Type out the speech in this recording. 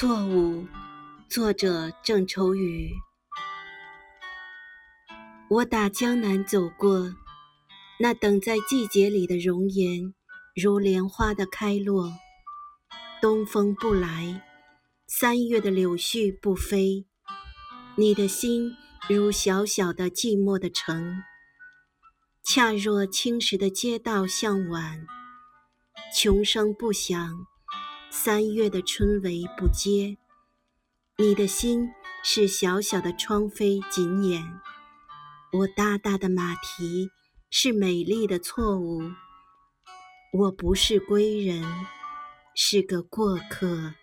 错误，作者郑愁予。我打江南走过，那等在季节里的容颜，如莲花的开落。东风不来，三月的柳絮不飞，你的心如小小的寂寞的城，恰若青石的街道向晚，穷声不响。三月的春雷不接，你的心是小小的窗扉紧掩。我大大的马蹄是美丽的错误。我不是归人，是个过客。